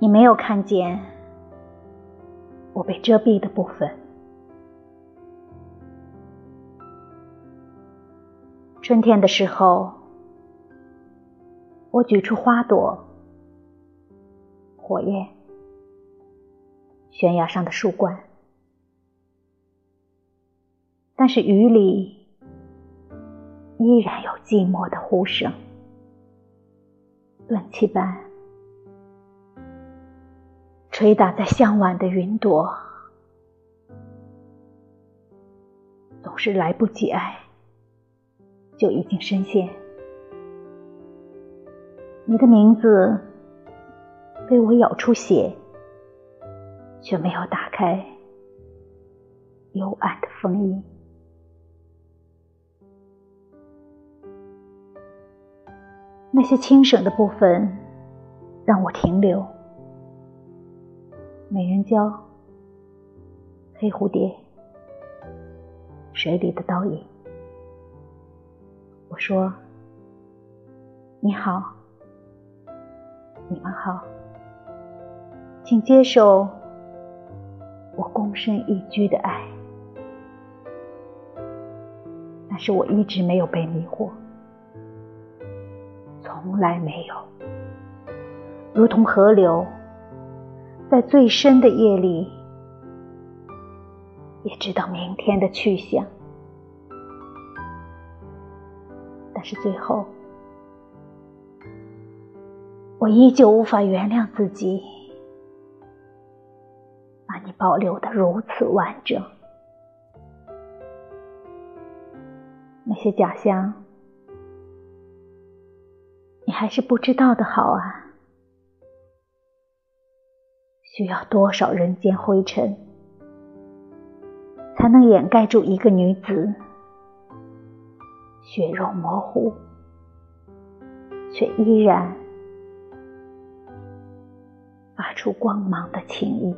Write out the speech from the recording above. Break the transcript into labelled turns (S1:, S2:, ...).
S1: 你没有看见我被遮蔽的部分。春天的时候，我举出花朵、火焰、悬崖上的树冠，但是雨里依然有寂寞的呼声，冷气般。捶打在向晚的云朵，总是来不及爱，就已经深陷。你的名字被我咬出血，却没有打开幽暗的封印。那些轻省的部分，让我停留。美人蕉，黑蝴蝶，水里的倒影。我说：“你好，你们好，请接受我躬身一鞠的爱。”但是我一直没有被迷惑，从来没有，如同河流。在最深的夜里，也知道明天的去向，但是最后，我依旧无法原谅自己，把你保留的如此完整。那些假象，你还是不知道的好啊。需要多少人间灰尘，才能掩盖住一个女子血肉模糊，却依然发出光芒的情谊？